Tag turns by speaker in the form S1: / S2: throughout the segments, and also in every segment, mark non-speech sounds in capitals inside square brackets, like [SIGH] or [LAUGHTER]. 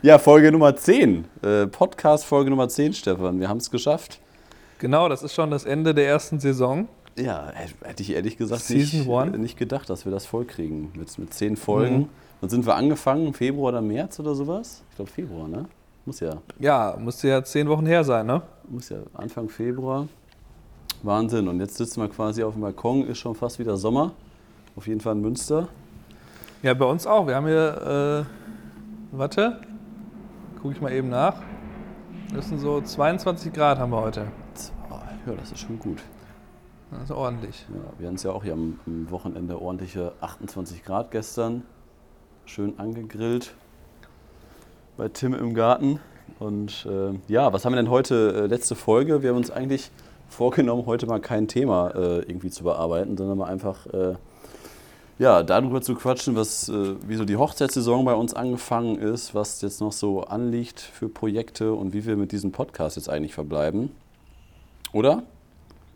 S1: Ja, Folge Nummer 10. Äh, Podcast Folge Nummer 10, Stefan. Wir haben es geschafft.
S2: Genau, das ist schon das Ende der ersten Saison.
S1: Ja, hätte ich ehrlich gesagt nicht,
S2: one.
S1: nicht gedacht, dass wir das vollkriegen. Mit, mit 10 Folgen.
S2: Mhm.
S1: Wann sind wir angefangen? Februar oder März oder sowas? Ich glaube Februar, ne? Muss ja.
S2: Ja, musste ja zehn Wochen her sein, ne?
S1: Muss ja Anfang Februar. Wahnsinn. Und jetzt sitzen wir quasi auf dem Balkon, ist schon fast wieder Sommer. Auf jeden Fall in Münster.
S2: Ja, bei uns auch. Wir haben hier, äh, warte, gucke ich mal eben nach. Das sind so 22 Grad haben wir heute.
S1: Ja, das ist schon gut.
S2: Das ist ordentlich.
S1: Ja, wir hatten es ja auch hier am, am Wochenende ordentliche 28 Grad gestern. Schön angegrillt bei Tim im Garten. Und äh, ja, was haben wir denn heute? Äh, letzte Folge. Wir haben uns eigentlich vorgenommen, heute mal kein Thema äh, irgendwie zu bearbeiten, sondern mal einfach äh, ja, darüber zu quatschen, was, äh, wie so die Hochzeitssaison bei uns angefangen ist, was jetzt noch so anliegt für Projekte und wie wir mit diesem Podcast jetzt eigentlich verbleiben. Oder?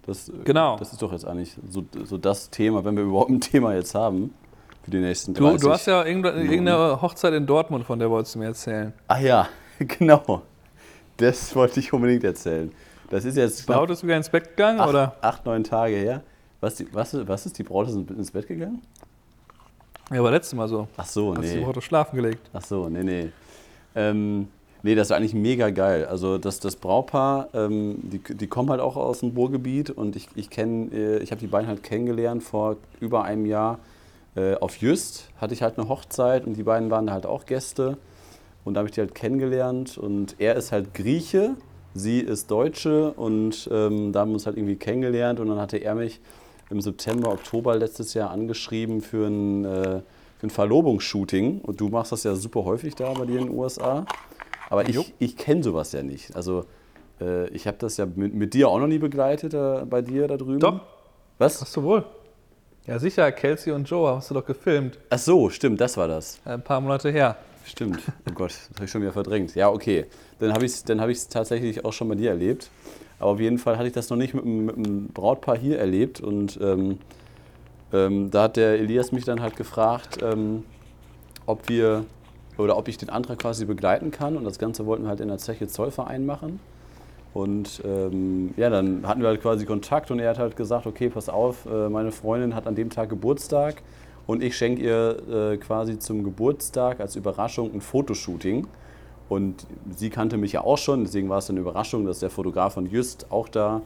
S1: Das, äh,
S2: Genau.
S1: Das ist doch jetzt eigentlich so, so das Thema, wenn wir überhaupt ein Thema jetzt haben für die nächsten
S2: Du,
S1: 30
S2: du hast ja irgendeine, Hochzeit in Dortmund, von der wolltest du mir erzählen.
S1: Ach ja, [LAUGHS] genau. Das wollte ich unbedingt erzählen. Das ist jetzt
S2: Braut ist sogar ins Bett gegangen,
S1: acht,
S2: oder?
S1: acht, neun Tage her. Was, die, was, was ist, die Braut ist ins Bett gegangen?
S2: Ja, aber letztes Mal so.
S1: Ach so,
S2: Hast
S1: nee.
S2: du heute schlafen gelegt.
S1: Ach so, nee, nee. Ähm, nee, das war eigentlich mega geil. Also das, das Braupaar, ähm, die, die kommen halt auch aus dem Ruhrgebiet und ich, ich kenne, äh, ich habe die beiden halt kennengelernt vor über einem Jahr äh, auf Jüst. Hatte ich halt eine Hochzeit und die beiden waren da halt auch Gäste. Und da habe ich die halt kennengelernt und er ist halt Grieche, sie ist Deutsche und ähm, da haben wir uns halt irgendwie kennengelernt und dann hatte er mich im September, Oktober letztes Jahr angeschrieben für ein, äh, für ein Verlobungsshooting und du machst das ja super häufig da bei dir in den USA. Aber ich, ich kenne sowas ja nicht. Also äh, ich habe das ja mit, mit dir auch noch nie begleitet äh, bei dir da drüben.
S2: Doch.
S1: Was?
S2: Hast du wohl? Ja, sicher, Kelsey und Joe hast du doch gefilmt.
S1: Ach so, stimmt, das war das.
S2: Ein paar Monate her.
S1: Stimmt. Oh Gott, das habe ich schon wieder verdrängt. Ja, okay. Dann habe ich es hab ich's tatsächlich auch schon bei dir erlebt. Aber auf jeden Fall hatte ich das noch nicht mit, mit einem Brautpaar hier erlebt. Und ähm, ähm, da hat der Elias mich dann halt gefragt, ähm, ob wir oder ob ich den Antrag quasi begleiten kann. Und das Ganze wollten wir halt in der Zeche Zollverein machen. Und ähm, ja, dann hatten wir halt quasi Kontakt und er hat halt gesagt, okay, pass auf, äh, meine Freundin hat an dem Tag Geburtstag und ich schenke ihr äh, quasi zum Geburtstag als Überraschung ein Fotoshooting. Und sie kannte mich ja auch schon, deswegen war es eine Überraschung, dass der Fotograf von Just auch da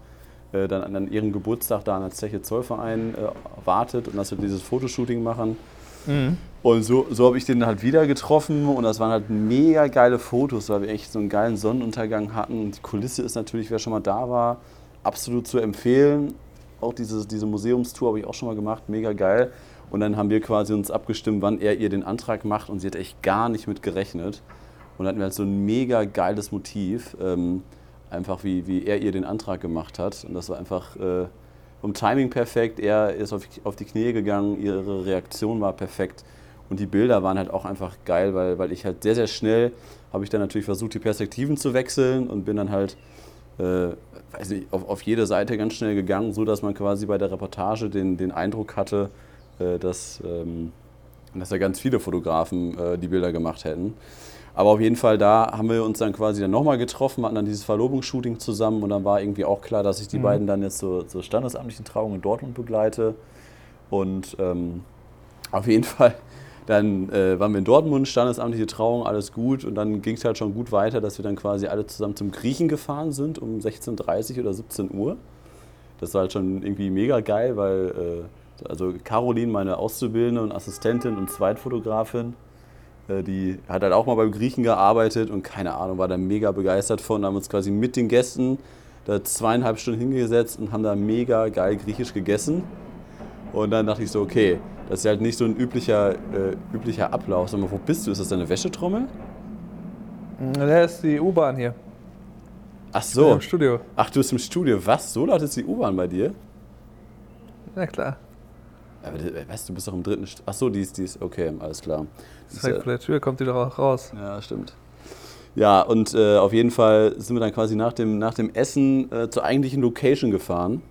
S1: äh, dann an ihrem Geburtstag da an der Zeche Zollverein äh, wartet und dass wir dieses Fotoshooting machen. Und so, so habe ich den halt wieder getroffen und das waren halt mega geile Fotos, weil wir echt so einen geilen Sonnenuntergang hatten. Und die Kulisse ist natürlich, wer schon mal da war, absolut zu empfehlen. Auch diese, diese Museumstour habe ich auch schon mal gemacht, mega geil. Und dann haben wir quasi uns abgestimmt, wann er ihr den Antrag macht und sie hat echt gar nicht mit gerechnet. Und hatten wir halt so ein mega geiles Motiv, ähm, einfach wie, wie er ihr den Antrag gemacht hat. Und das war einfach äh, vom Timing perfekt. Er ist auf, auf die Knie gegangen, ihre Reaktion war perfekt. Und die Bilder waren halt auch einfach geil, weil, weil ich halt sehr, sehr schnell habe ich dann natürlich versucht, die Perspektiven zu wechseln und bin dann halt äh, weiß nicht, auf, auf jede Seite ganz schnell gegangen, so dass man quasi bei der Reportage den, den Eindruck hatte, äh, dass, ähm, dass ja ganz viele Fotografen äh, die Bilder gemacht hätten. Aber auf jeden Fall, da haben wir uns dann quasi dann nochmal getroffen, hatten dann dieses Verlobungsshooting zusammen und dann war irgendwie auch klar, dass ich die beiden dann jetzt zur, zur standesamtlichen Trauung in Dortmund begleite. Und ähm, auf jeden [LAUGHS] Fall, dann äh, waren wir in Dortmund, standesamtliche Trauung, alles gut. Und dann ging es halt schon gut weiter, dass wir dann quasi alle zusammen zum Griechen gefahren sind um 16.30 oder 17 Uhr. Das war halt schon irgendwie mega geil, weil äh, also Caroline, meine Auszubildende und Assistentin und Zweitfotografin, die hat halt auch mal beim Griechen gearbeitet und keine Ahnung, war da mega begeistert von. haben uns quasi mit den Gästen da zweieinhalb Stunden hingesetzt und haben da mega geil griechisch gegessen. Und dann dachte ich so, okay, das ist halt nicht so ein üblicher, äh, üblicher Ablauf. Sag mal, wo bist du? Ist das deine Wäschetrommel?
S2: Da ist die U-Bahn hier.
S1: Ach
S2: So.
S1: so.
S2: Im Studio.
S1: Ach, du bist im Studio. Was? So laut ist die U-Bahn bei dir?
S2: Ja, klar.
S1: Aber du- weißt du, bist doch im dritten. St Ach so, die ist, die ist. Okay, alles klar.
S2: Direkt
S1: ja-
S2: vor der Tür kommt die doch auch raus.
S1: Ja, stimmt. Ja, und äh, auf jeden Fall sind wir dann quasi nach dem, nach dem Essen äh, zur eigentlichen Location gefahren.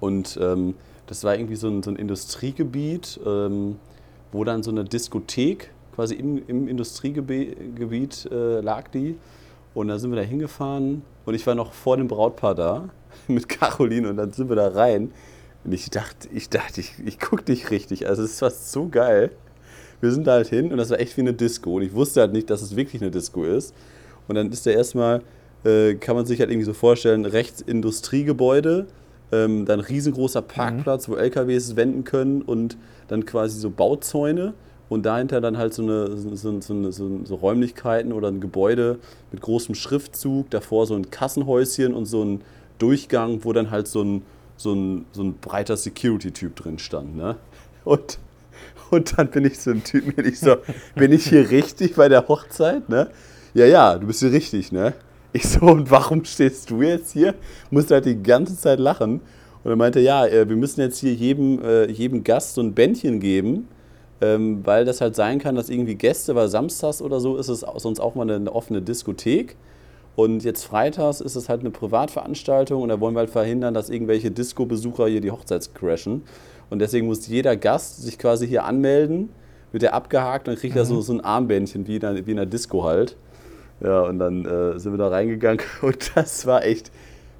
S1: Und ähm, das war irgendwie so ein, so ein Industriegebiet, ähm, wo dann so eine Diskothek quasi im, im Industriegebiet äh, lag die. Und dann sind wir da hingefahren und ich war noch vor dem Brautpaar da [LAUGHS] mit Caroline und dann sind wir da rein. Und ich dachte, ich dachte, ich, ich gucke dich richtig. Also es war so geil. Wir sind da halt hin und das war echt wie eine Disco. Und ich wusste halt nicht, dass es wirklich eine Disco ist. Und dann ist da erstmal, äh, kann man sich halt irgendwie so vorstellen, rechts Industriegebäude, ähm, dann riesengroßer Parkplatz, mhm. wo LKWs wenden können und dann quasi so Bauzäune und dahinter dann halt so, eine, so, so, so, so, Räumlichkeiten oder ein Gebäude mit großem Schriftzug, davor so ein Kassenhäuschen und so ein Durchgang, wo dann halt so ein, so ein, so ein breiter Security-Typ drin stand. Ne? Und, und dann bin ich so ein Typ, bin ich so, bin ich hier richtig bei der Hochzeit? Ne? Ja, ja, du bist hier richtig, ne? Ich so, und warum stehst du jetzt hier? Musste halt die ganze Zeit lachen. Und er meinte, ja, äh, wir müssen jetzt hier jedem, äh, jedem Gast so ein Bändchen geben, ähm, weil das halt sein kann, dass irgendwie Gäste, weil samstags oder so ist es sonst auch mal eine offene Diskothek. Und jetzt freitags ist es halt eine Privatveranstaltung und da wollen wir halt verhindern, dass irgendwelche Disco-Besucher hier die Hochzeit crashen. Und deswegen muss jeder Gast sich quasi hier anmelden, wird er abgehakt und dann kriegt er so, mhm. so ein Armbändchen wie in, einer, wie in einer Disco halt. Ja, und dann äh, sind wir da reingegangen [LAUGHS] und das war echt,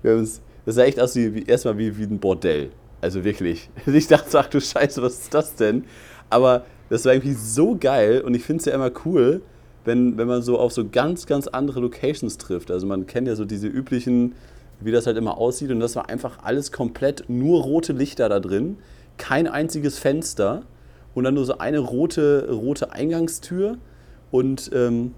S1: das sah echt aus wie, wie erstmal wie, wie ein Bordell. Also wirklich. [LAUGHS] Ich dachte, ach du Scheiße, was ist das denn? Aber das war irgendwie so geil und ich finde es ja immer cool, wenn, wenn man so auf so ganz, ganz andere Locations trifft. Also man kennt ja so diese üblichen, wie das halt immer aussieht und das war einfach alles komplett nur rote Lichter da drin, kein einziges Fenster und dann nur so eine rote, rote Eingangstür und ähm,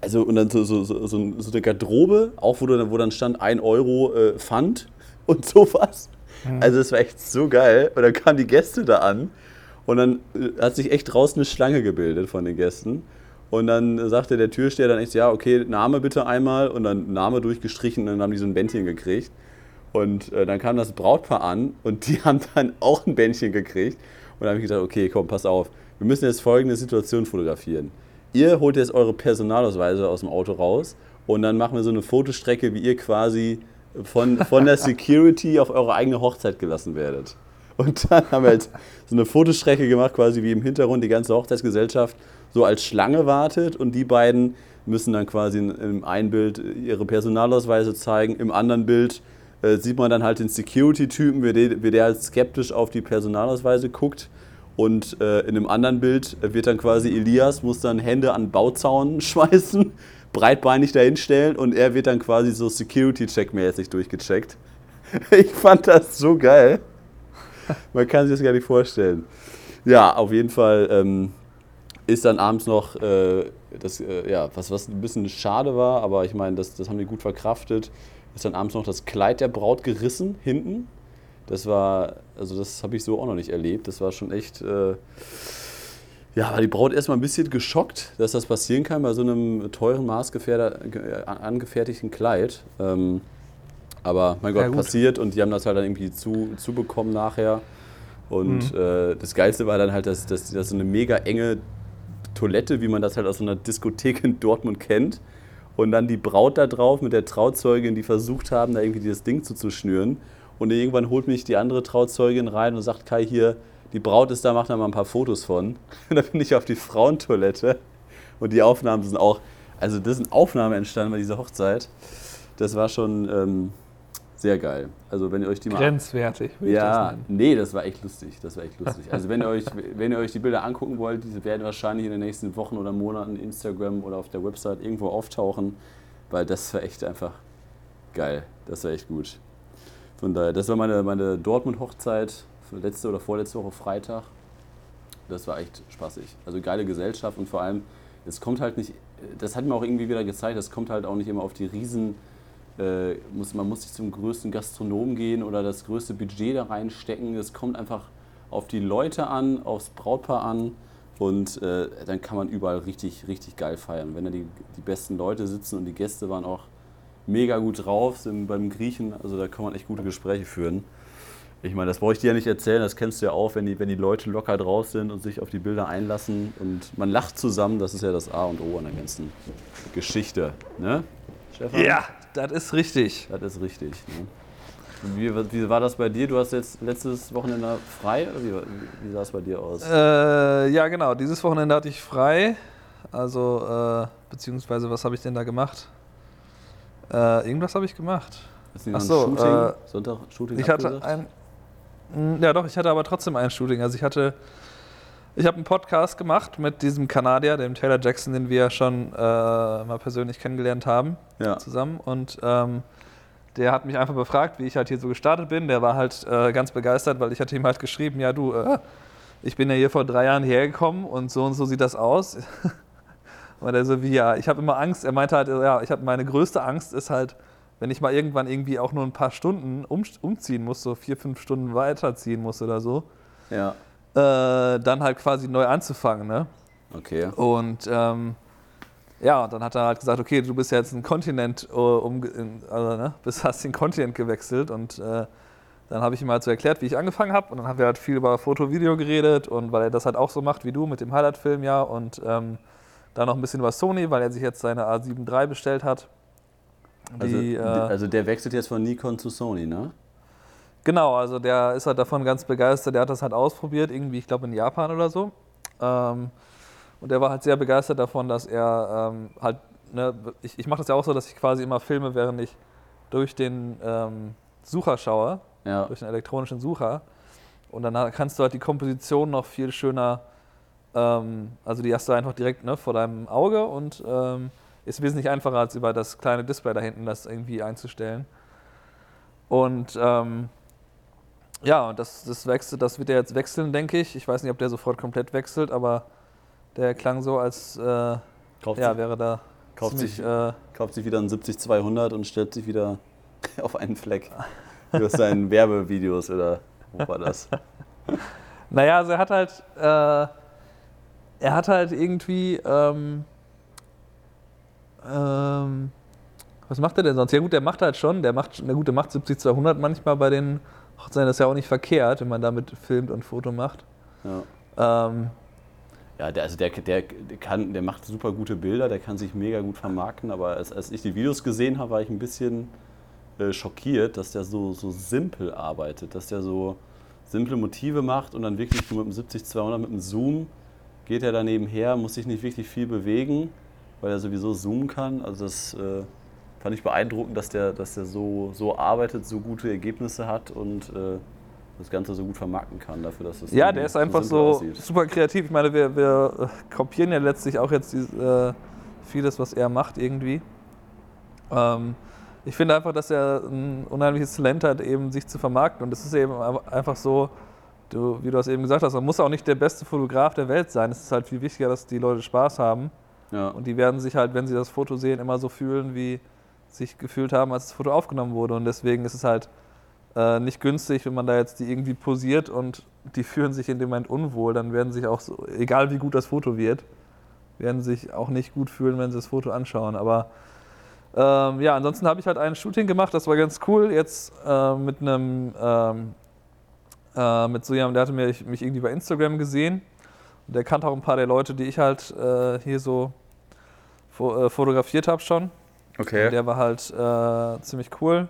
S1: also und dann so, so, so, so eine Garderobe, auch wo, du, wo dann stand 1 Euro äh, Pfand [LAUGHS] und sowas. Mhm. Also es war echt so geil. Und dann kamen die Gäste da an und dann äh, hat sich echt draußen eine Schlange gebildet von den Gästen. Und dann sagte der Türsteher dann echt, ja, okay, Name bitte einmal. Und dann Name durchgestrichen und dann haben die so ein Bändchen gekriegt. Und äh, dann kam das Brautpaar an und die [LAUGHS] haben dann auch ein Bändchen gekriegt. Und dann habe ich gedacht, okay, komm, pass auf. Wir müssen jetzt folgende Situation fotografieren. Ihr holt jetzt eure Personalausweise aus dem Auto raus und dann machen wir so eine Fotostrecke, wie ihr quasi von, von der [LAUGHS] Security auf eure eigene Hochzeit gelassen werdet. Und dann haben wir jetzt so eine Fotostrecke gemacht, quasi wie im Hintergrund die ganze Hochzeitsgesellschaft so als Schlange wartet und die beiden müssen dann quasi im einen Bild ihre Personalausweise zeigen, im anderen Bild äh, sieht man dann halt den Security-Typen, wie, der, wie der halt skeptisch auf die Personalausweise guckt. Und äh, in einem anderen Bild wird dann quasi Elias, muss dann Hände an Bauzaun [LAUGHS] schmeißen, breitbeinig dahinstellen und er wird dann quasi so Security-Check-mäßig durchgecheckt. [LAUGHS] Ich fand das so geil. [LAUGHS] Man kann sich das gar nicht vorstellen. Ja, auf jeden Fall ähm, ist dann abends noch, äh, das, äh, ja, was, was ein bisschen schade war, aber ich meine, das, das haben die gut verkraftet, ist dann abends noch das Kleid der Braut gerissen, hinten. Das war, also das habe ich so auch noch nicht erlebt. Das war schon echt, äh, ja, war die Braut erstmal ein bisschen geschockt, dass das passieren kann bei so einem teuren, maßangefertigten Kleid. Ähm, aber mein Gott, ja, passiert und die haben das halt dann irgendwie zu, zubekommen nachher. Und mhm. äh, das Geilste war dann halt, dass, dass, dass so eine mega enge Toilette, wie man das halt aus so einer Diskothek in Dortmund kennt. Und dann die Braut da drauf mit der Trauzeugin, die versucht haben, da irgendwie dieses Ding zuzuschnüren. Und irgendwann holt mich die andere Trauzeugin rein und sagt, Kai, hier, die Braut ist da, mach da mal ein paar Fotos von. [LAUGHS] Und dann bin ich auf die Frauentoilette. Und die Aufnahmen sind auch, also das sind Aufnahmen entstanden bei dieser Hochzeit. Das war schon, ähm, sehr geil. Also wenn ihr euch die
S2: mal grenzwertig.
S1: Ja, das nee, das war echt lustig. Das war echt lustig. Also wenn ihr euch, wenn ihr euch die Bilder angucken wollt, diese werden wahrscheinlich in den nächsten Wochen oder Monaten Instagram oder auf der Website irgendwo auftauchen, weil das war echt einfach geil. Das war echt gut. Von daher, das war meine, meine Dortmund-Hochzeit letzte oder vorletzte Woche Freitag. Das war echt spaßig. Also geile Gesellschaft und vor allem, es kommt halt nicht, das hat mir auch irgendwie wieder gezeigt, es kommt halt auch nicht immer auf die riesen äh, muss, man muss nicht zum größten Gastronomen gehen oder das größte Budget da reinstecken. Es kommt einfach auf die Leute an, aufs Brautpaar an und äh, dann kann man überall richtig, richtig geil feiern. Wenn da die, die besten Leute sitzen und die Gäste waren auch mega gut drauf, sind beim Griechen, also da kann man echt gute Gespräche führen. Ich meine, das brauche ich dir ja nicht erzählen, das kennst du ja auch, wenn die, wenn die Leute locker drauf sind und sich auf die Bilder einlassen und man lacht zusammen, das ist ja das A und O an der ganzen Geschichte. Ne?
S2: Stefan? Ja, das ist richtig.
S1: Das ist richtig. Ne? Wie, wie war das bei dir? Du hast jetzt letztes Wochenende frei? Wie, wie sah es bei dir aus?
S2: Äh, ja, genau. Dieses Wochenende hatte ich frei. Also, äh, beziehungsweise, was habe ich denn da gemacht? Äh, irgendwas habe ich gemacht. Ach so,
S1: Shooting?
S2: äh,
S1: Sonntag Shooting
S2: Ich hatte
S1: abgesagt?
S2: ein. Mm, Ja, doch, ich hatte aber trotzdem ein Shooting. Also, ich hatte. Ich habe einen Podcast gemacht mit diesem Kanadier, dem Taylor Jackson, den wir schon äh, mal persönlich kennengelernt haben,
S1: Ja.
S2: zusammen. Und ähm, der hat mich einfach befragt, wie ich halt hier so gestartet bin. Der war halt äh, ganz begeistert, weil ich hatte ihm halt geschrieben, ja du, äh, ich bin ja hier vor drei Jahren hergekommen und so und so sieht das aus. [LAUGHS] und er so wie, ja, ich habe immer Angst. Er meinte halt, ja, ich habe meine größte Angst ist halt, wenn ich mal irgendwann irgendwie auch nur ein paar Stunden um, umziehen muss, so vier, fünf Stunden weiterziehen muss oder so,
S1: Ja.
S2: Äh, dann halt quasi neu anzufangen, ne?
S1: Okay.
S2: Und ähm, ja, und dann hat er halt gesagt, okay, du bist ja jetzt ein Kontinent, äh, um, also, ne, [LAUGHS] bist, hast den Kontinent gewechselt und äh, dann habe ich ihm halt so erklärt, wie ich angefangen habe und dann haben wir halt viel über Foto, Video geredet und weil er das halt auch so macht wie du mit dem Highlight-Film, ja, und ähm, dann noch ein bisschen über Sony, weil er sich jetzt seine A7 III bestellt hat.
S1: Also,
S2: Die, äh,
S1: also der wechselt jetzt von Nikon zu Sony, ne?
S2: Genau, also der ist halt davon ganz begeistert. Der hat das halt ausprobiert, irgendwie, ich glaube in Japan oder so. Ähm, und der war halt sehr begeistert davon, dass er ähm, halt, ne, ich, ich mache das ja auch so, dass ich quasi immer filme, während ich durch den ähm, Sucher schaue,
S1: Ja.
S2: durch den elektronischen Sucher. Und dann kannst du halt die Komposition noch viel schöner, ähm, also die hast du einfach direkt ne, vor deinem Auge und ähm, ist wesentlich einfacher als über das kleine Display da hinten das irgendwie einzustellen. Und ähm, ja, und das, das, wechselt, das wird er jetzt wechseln, denke ich. Ich weiß nicht, ob der sofort komplett wechselt, aber der klang so, als äh,
S1: Kauft,
S2: ja,
S1: sich,
S2: wäre da
S1: kauft,
S2: ziemlich,
S1: sich,
S2: äh,
S1: kauft sich wieder einen 70-200 und stellt sich wieder [LAUGHS] auf einen Fleck. Für seinen [LAUGHS] Werbevideos oder wo war das? [LAUGHS]
S2: Naja, also er hat halt, äh, er hat halt irgendwie, ähm, ähm, was macht er denn sonst? Ja gut, der macht halt schon, der macht, na gut, der macht 70-200 manchmal bei den Hochzeiten, das ist ja auch nicht verkehrt, wenn man damit filmt und Foto macht.
S1: Ja.
S2: Ähm,
S1: Ja, der, also der, der, der, kann, der macht super gute Bilder, der kann sich mega gut vermarkten, aber als, als ich die Videos gesehen habe, war ich ein bisschen äh, schockiert, dass der so, so simpel arbeitet, dass der so simple Motive macht und dann wirklich nur mit dem 70-200, mit dem Zoom geht er daneben her, muss sich nicht wirklich viel bewegen, weil er sowieso zoomen kann. Also das äh, fand ich beeindruckend, dass der, dass der so, so arbeitet, so gute Ergebnisse hat und äh, das Ganze so gut vermarkten kann, dafür, dass es
S2: Ja, der ist einfach so
S1: aussieht.
S2: super kreativ. Ich meine, wir, wir äh, kopieren ja letztlich auch jetzt dies- äh, vieles, was er macht irgendwie. Ähm, ich finde einfach, dass er ein unheimliches Talent hat, eben sich zu vermarkten. Und es ist eben einfach so, du, wie du es eben gesagt hast, man muss auch nicht der beste Fotograf der Welt sein. Es ist halt viel wichtiger, dass die Leute Spaß haben.
S1: Ja.
S2: Und die werden sich halt, wenn sie das Foto sehen, immer so fühlen, wie sich gefühlt haben, als das Foto aufgenommen wurde. Und deswegen ist es halt äh, nicht günstig, wenn man da jetzt die irgendwie posiert und die fühlen sich in dem Moment unwohl, dann werden sich auch, so, egal wie gut das Foto wird, werden sich auch nicht gut fühlen, wenn sie das Foto anschauen. Aber ähm, ja, ansonsten habe ich halt ein Shooting gemacht, das war ganz cool. Jetzt äh, mit einem, ähm, äh, mit so jemandem, der hatte mich, mich irgendwie bei Instagram gesehen. Und der kannte auch ein paar der Leute, die ich halt äh, hier so äh, fotografiert habe schon.
S1: Okay.
S2: Der war halt äh, ziemlich cool.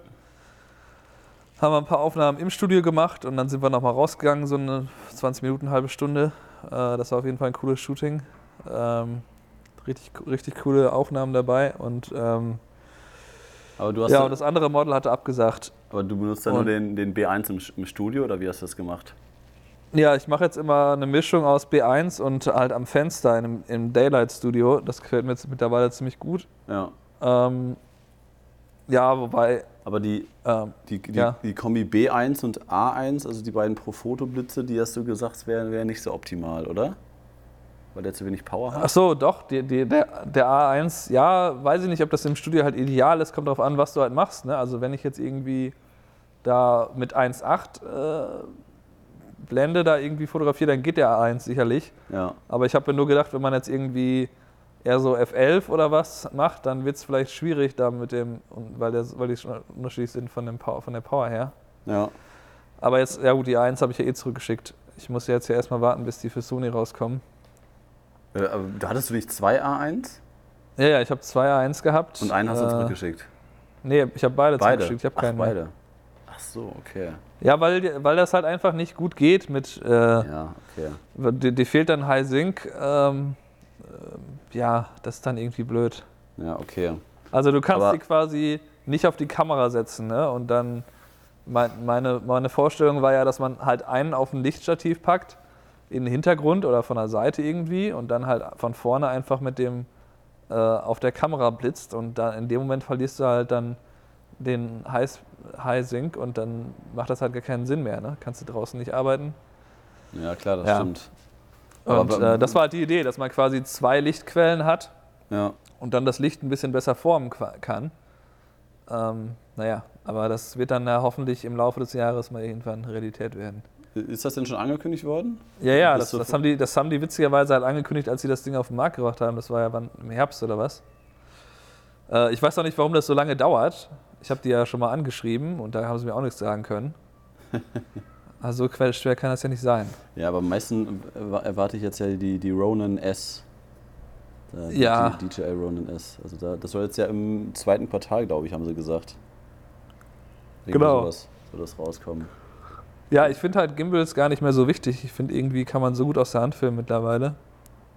S2: Haben wir ein paar Aufnahmen im Studio gemacht und dann sind wir nochmal rausgegangen, so eine 20 Minuten, halbe Stunde. Äh, das war auf jeden Fall ein cooles Shooting. Ähm, richtig, richtig coole Aufnahmen dabei und ähm,
S1: Aber du, hast
S2: ja, und das andere Model hatte abgesagt.
S1: aber du benutzt dann nur
S2: Und-
S1: den, den B1 im, im Studio oder wie hast du das gemacht?
S2: Ja, ich mache jetzt immer eine Mischung aus B1 und halt am Fenster in im Daylight Studio. Das gefällt mir jetzt mittlerweile ziemlich gut.
S1: Ja.
S2: Ähm, ja, wobei,
S1: Aber die,
S2: ähm,
S1: die, die,
S2: Ja.
S1: die Kombi B1 und A1, also die beiden Profoto-Blitze, die hast du gesagt, wären wären nicht so optimal, oder? Weil der zu wenig Power
S2: Ach
S1: hat?
S2: so, doch, die, die, der, der A1, ja, weiß ich nicht, ob das im Studio halt ideal ist, kommt darauf an, was du halt machst. Ne? Also wenn ich jetzt irgendwie da mit 1.8 äh, Blende da irgendwie fotografiere, dann geht der A1 sicherlich.
S1: Ja.
S2: Aber ich habe mir nur gedacht, wenn man jetzt irgendwie eher so F11 oder was macht, dann wird es vielleicht schwierig da mit dem, weil, der, weil die schon unterschiedlich sind von, dem Power, von der Power her.
S1: Ja.
S2: Aber jetzt, ja gut, die A1 habe ich ja eh zurückgeschickt. Ich muss jetzt ja erstmal warten, bis die für Sony rauskommen.
S1: Äh, hattest du nicht zwei A1
S2: Ja, ja, ich habe zwei A1 gehabt.
S1: und einen hast du
S2: Äh,
S1: zurückgeschickt?
S2: Nee, ich habe beide,
S1: Beide.
S2: zurückgeschickt. Ich habe keinen mehr.
S1: beide. Ach Ach so, okay.
S2: Ja, weil, weil das halt einfach nicht gut geht mit. Äh,
S1: Ja, okay.
S2: dir, fehlt dann High Sync. Ähm, äh, ja, das ist dann irgendwie blöd.
S1: Ja, okay.
S2: Also du kannst
S1: Aber-
S2: die quasi nicht auf die Kamera setzen, ne? Und dann mein, meine, meine Vorstellung war ja, dass man halt einen auf ein Lichtstativ packt, in den Hintergrund oder von der Seite irgendwie und dann halt von vorne einfach mit dem äh, auf der Kamera blitzt und dann in dem Moment verlierst du halt dann den High, High Sync und dann macht das halt gar keinen Sinn mehr, ne? Kannst du draußen nicht arbeiten.
S1: Ja, klar, das
S2: Ja.
S1: stimmt.
S2: Und äh, das war halt die Idee, dass man quasi zwei Lichtquellen hat
S1: Ja,
S2: und dann das Licht ein bisschen besser formen kann. Ähm, naja, aber das wird dann ja hoffentlich im Laufe des Jahres mal irgendwann Realität werden.
S1: ist das denn schon angekündigt worden?
S2: Ja, ja, das, das, haben die, das haben die witzigerweise halt angekündigt, als sie das Ding auf den Markt gebracht haben. Das war ja wann, im Herbst oder was. Äh, ich weiß noch nicht, warum das so lange dauert. Ich habe die ja schon mal angeschrieben und da haben sie mir auch nichts sagen können. [LAUGHS] Also so schwer kann das ja nicht sein.
S1: Ja, aber am meisten erwa- erwarte ich jetzt ja die, die Ronin S. Die-
S2: Ja.
S1: Die DJI Ronin S. Also da, das soll jetzt ja im zweiten Quartal, glaube ich, haben sie gesagt. Irgendwie
S2: Genau.
S1: Sowas soll das rauskommen.
S2: Ja, ich finde halt Gimbals gar nicht mehr so wichtig. Ich finde irgendwie kann man so gut aus der Hand filmen mittlerweile.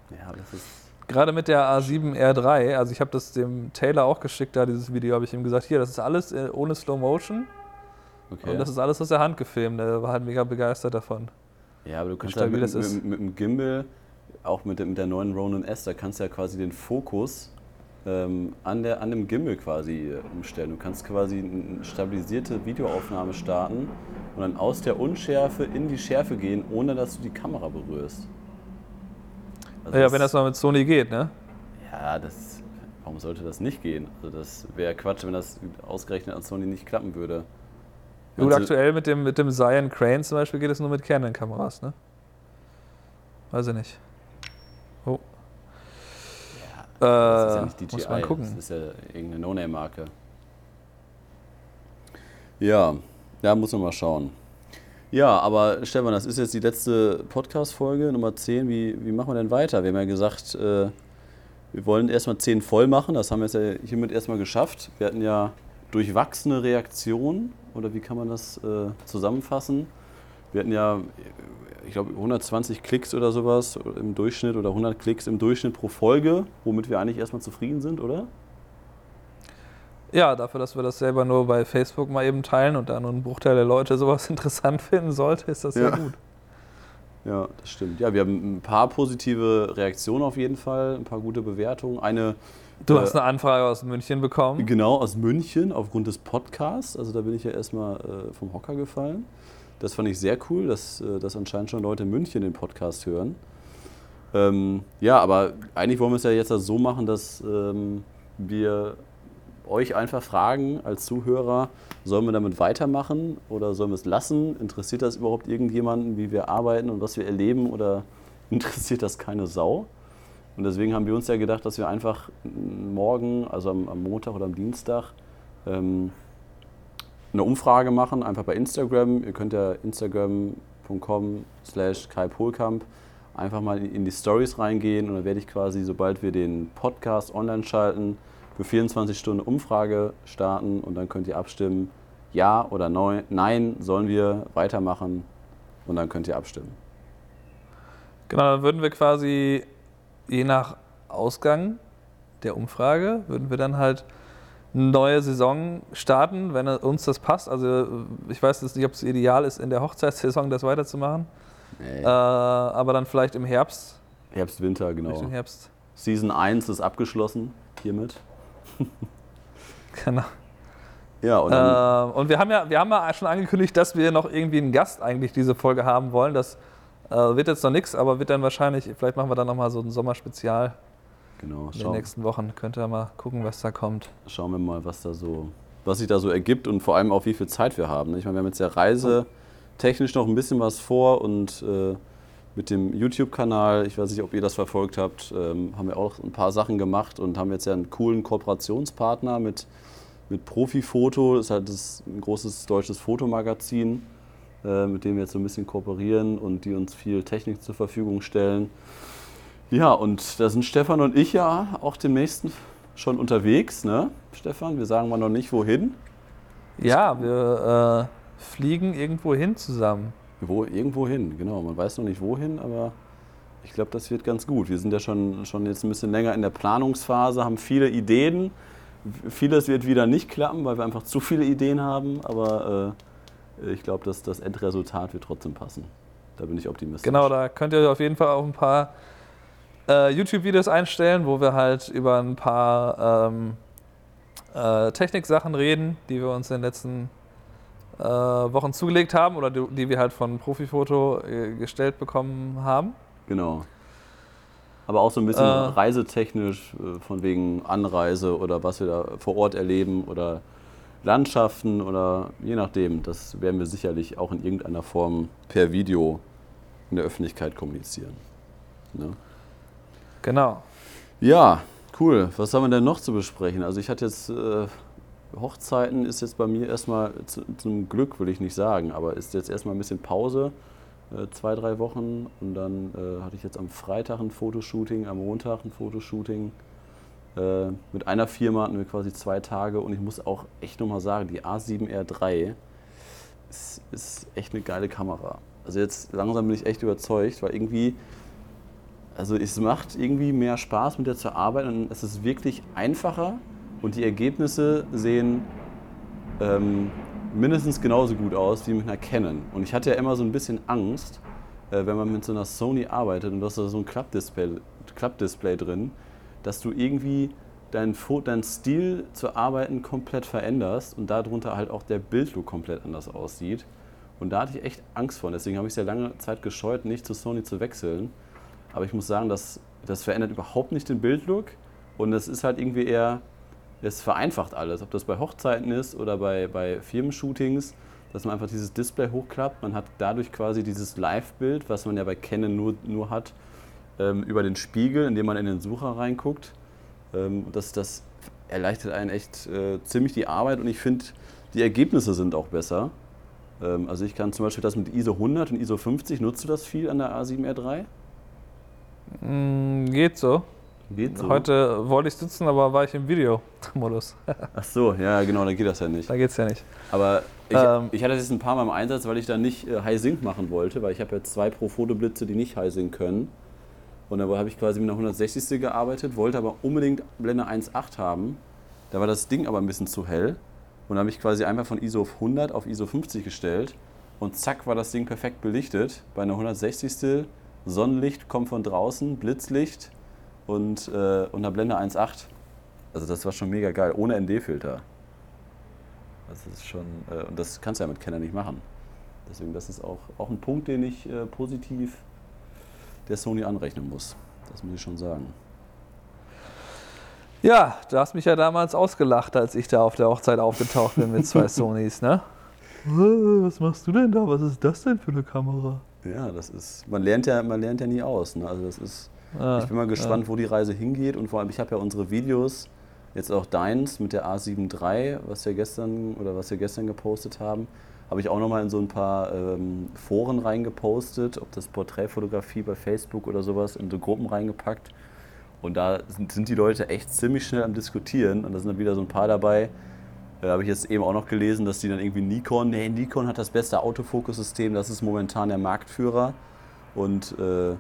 S1: Ja, das ist.
S2: Gerade mit der A7R3, also ich habe das dem Taylor auch geschickt, da dieses Video, habe ich ihm gesagt, hier, das ist alles äh, ohne Slow Motion
S1: Okay.
S2: und das ist alles aus der Hand gefilmt. Er war halt mega begeistert davon.
S1: ja, aber du kannst halt
S2: das
S1: mit, mit, mit dem Gimbal, auch mit, der- mit der neuen Ronin S, da kannst du ja quasi den Fokus ähm, an, der, an dem Gimbal quasi äh, umstellen. Du kannst quasi eine stabilisierte Videoaufnahme starten und dann aus der Unschärfe in die Schärfe gehen, ohne dass du die Kamera berührst. Also
S2: ja, wenn das mal mit Sony geht, ne?
S1: Ja, das. Warum sollte das nicht gehen? Also das wäre Quatsch, wenn das ausgerechnet an Sony nicht klappen würde.
S2: Gut,
S1: du-
S2: aktuell mit dem, mit dem Cyan Crane zum Beispiel geht es nur mit Canon-Kameras, ne? Weiß ich nicht. Oh.
S1: Ja, das ist ja
S2: Äh,
S1: nicht DJI,
S2: muss man gucken.
S1: das ist ja irgendeine No-Name-Marke. Ja, da muss man mal schauen. Ja, aber Stefan, das ist jetzt die letzte Podcast-Folge, Nummer 10. Wie, wie machen wir denn weiter? Wir haben ja gesagt, äh, wir wollen erstmal 10 voll machen. Das haben wir jetzt ja hiermit erstmal geschafft. Wir hatten ja durchwachsene Reaktionen, oder wie kann man das äh, zusammenfassen? Wir hatten ja, ich glaube, 120 Klicks oder sowas im Durchschnitt oder 100 Klicks im Durchschnitt pro Folge, womit wir eigentlich erstmal zufrieden sind, oder?
S2: Ja, dafür, dass wir das selber nur bei Facebook mal eben teilen und da nur ein Bruchteil der Leute sowas [LAUGHS] interessant finden sollte, ist das ja,
S1: Ja.
S2: gut.
S1: Ja, das stimmt. Ja, wir haben ein paar positive Reaktionen auf jeden Fall, ein paar gute Bewertungen. Eine
S2: Du
S1: Äh,
S2: hast eine Anfrage aus München bekommen.
S1: genau aus München aufgrund des Podcasts. Also da bin ich ja erstmal äh, vom Hocker gefallen. Das fand ich sehr cool, dass, äh, dass anscheinend schon Leute in München den Podcast hören. Ähm, ja, aber eigentlich wollen wir es ja jetzt so machen, dass ähm, wir euch einfach fragen als Zuhörer, sollen wir damit weitermachen oder sollen wir es lassen? Interessiert das überhaupt irgendjemanden, wie wir arbeiten und was wir erleben oder [LAUGHS] interessiert das keine Sau? Und deswegen haben wir uns ja gedacht, dass wir einfach morgen, also am, am Montag oder am Dienstag, ähm, eine Umfrage machen, einfach bei Instagram. Ihr könnt ja instagram.com slash Kai Pohlkamp einfach mal in die Stories reingehen und dann werde ich quasi, sobald wir den Podcast online schalten, für 24 Stunden Umfrage starten und dann könnt ihr abstimmen, ja oder nein, sollen wir weitermachen und dann könnt ihr abstimmen.
S2: Genau, dann würden wir quasi je nach Ausgang der Umfrage, würden wir dann halt eine neue Saison starten, wenn uns das passt. Also ich weiß jetzt nicht, ob es ideal ist, in der Hochzeitssaison das weiterzumachen,
S1: Nee.
S2: äh, aber dann vielleicht im Herbst,
S1: Herbst, Winter, genau.
S2: Herbst.
S1: Season 1 ist abgeschlossen hiermit. [LAUGHS]
S2: Genau.
S1: Ja, und
S2: Äh, und wir haben ja, wir haben ja schon angekündigt, dass wir noch irgendwie einen Gast eigentlich diese Folge haben wollen. Das äh, wird jetzt noch nichts, aber wird dann wahrscheinlich, vielleicht machen wir dann nochmal so ein Sommerspezial
S1: genau,
S2: in den nächsten Wochen. Könnt ihr mal gucken, was da kommt.
S1: schauen wir mal, was da so, was sich da so ergibt und vor allem auch, wie viel Zeit wir haben. Ich meine, wir haben jetzt ja reisetechnisch noch ein bisschen was vor und äh, mit dem YouTube-Kanal, ich weiß nicht, ob ihr das verfolgt habt, ähm, haben wir auch ein paar Sachen gemacht und haben jetzt ja einen coolen Kooperationspartner mit, mit Profifoto. Das ist halt das, ein großes deutsches Fotomagazin, äh, mit dem wir jetzt so ein bisschen kooperieren und die uns viel Technik zur Verfügung stellen. Ja, und da sind Stefan und ich ja auch demnächst schon unterwegs, ne? Stefan, wir sagen mal noch nicht wohin.
S2: Ja, wir fliegen irgendwo hin zusammen.
S1: Wo, irgendwo hin, genau. Man weiß noch nicht wohin, aber ich glaube, das wird ganz gut. Wir sind ja schon, schon jetzt ein bisschen länger in der Planungsphase, haben viele Ideen. Vieles wird wieder nicht klappen, weil wir einfach zu viele Ideen haben, aber äh, ich glaube, dass das Endresultat wird trotzdem passen. Da bin ich optimistisch.
S2: Genau, da könnt ihr auf jeden Fall auch ein paar äh, YouTube-Videos einstellen, wo wir halt über ein paar ähm, äh, Techniksachen reden, die wir uns in den letzten äh, Wochen zugelegt haben oder die, die wir halt von Profifoto äh, gestellt bekommen haben.
S1: Genau. Aber auch so ein bisschen
S2: Äh.
S1: reisetechnisch, äh, von wegen Anreise oder was wir da vor Ort erleben oder Landschaften oder je nachdem. Das werden wir sicherlich auch in irgendeiner Form per Video in der Öffentlichkeit kommunizieren. Ne?
S2: Genau.
S1: Ja, cool. Was haben wir denn noch zu besprechen? Also ich hatte jetzt äh, Hochzeiten ist jetzt bei mir erstmal zu, zum Glück will ich nicht sagen, aber ist jetzt erstmal ein bisschen Pause, äh, zwei drei Wochen und dann äh, hatte ich jetzt am Freitag ein Fotoshooting, am Montag ein Fotoshooting. Äh, mit einer Firma hatten wir quasi zwei Tage und ich muss auch echt nochmal sagen, die A7R3 ist, ist echt eine geile Kamera. Also jetzt langsam bin ich echt überzeugt, weil irgendwie also es macht irgendwie mehr Spaß, mit der zu arbeiten und es ist wirklich einfacher und die Ergebnisse sehen ähm, mindestens genauso gut aus wie mit einer Canon. Und ich hatte ja immer so ein bisschen Angst, äh, wenn man mit so einer Sony arbeitet und du hast da so ein Klappdisplay, drin, dass du irgendwie deinen dein Stil zu arbeiten komplett veränderst und darunter halt auch der Bildlook komplett anders aussieht. Und da hatte ich echt Angst vor. Deswegen habe ich sehr lange Zeit gescheut, nicht zu Sony zu wechseln. Aber ich muss sagen, das, das verändert überhaupt nicht den Bildlook. Und es ist halt irgendwie eher, es vereinfacht alles. Ob das bei Hochzeiten ist oder bei, bei Firmenshootings, dass man einfach dieses Display hochklappt. Man hat dadurch quasi dieses Live-Bild, was man ja bei Canon nur, nur hat, ähm, über den Spiegel, indem man in den Sucher reinguckt. Ähm, das, das erleichtert einen echt äh, ziemlich die Arbeit und ich finde, die Ergebnisse sind auch besser. Ähm, also ich kann zum Beispiel das mit ISO 100 und ISO 50, nutzt du das viel an der A7R3?
S2: Mm, geht so.
S1: Geht so.
S2: Heute wollte ich sitzen, aber war ich im Videomodus. [LAUGHS]
S1: Ach so, ja genau, dann geht das ja nicht.
S2: da geht's ja nicht.
S1: Aber ich,
S2: Ähm.
S1: ich hatte das jetzt ein paar Mal im Einsatz, weil ich da nicht äh, High Sync machen wollte, weil ich habe jetzt zwei pro Fotoblitze, die nicht High Sync können. Und da habe ich quasi mit einer 160. gearbeitet, wollte aber unbedingt Blende 1.8 haben. Da war das Ding aber ein bisschen zu hell. Und da habe ich quasi einfach von ISO 100 auf ISO 50 gestellt. Und zack war das Ding perfekt belichtet. Bei einer 160. Sonnenlicht kommt von draußen, Blitzlicht und, äh, und einer Blende 1.8. Also das war schon mega geil, ohne ND-Filter. Das ist schon, äh, und das kannst du ja mit Canon nicht machen. Deswegen, das ist auch, auch ein Punkt, den ich äh, positiv der Sony anrechnen muss. Das muss ich schon sagen.
S2: Ja, du hast mich ja damals ausgelacht, als ich da auf der Hochzeit aufgetaucht bin mit zwei [LAUGHS] Sonys, ne? Was machst du denn da? Was ist das denn für eine Kamera?
S1: Ja, das ist, man lernt ja, man lernt ja nie aus. Ne? Also das ist,
S2: Ah,
S1: ich bin mal gespannt, wo die Reise hingeht und vor allem, ich habe ja unsere Videos, jetzt auch deins mit der A7 III, was wir gestern oder was wir gestern gepostet haben, habe ich auch nochmal in so ein paar ähm, Foren reingepostet, ob das Porträtfotografie bei Facebook oder sowas, in so Gruppen reingepackt. Und da sind, sind die Leute echt ziemlich schnell am Diskutieren und da sind dann wieder so ein paar dabei. Da habe ich jetzt eben auch noch gelesen, dass die dann irgendwie Nikon, nee, Nikon hat das beste Autofokussystem, das ist momentan der Marktführer. Und äh,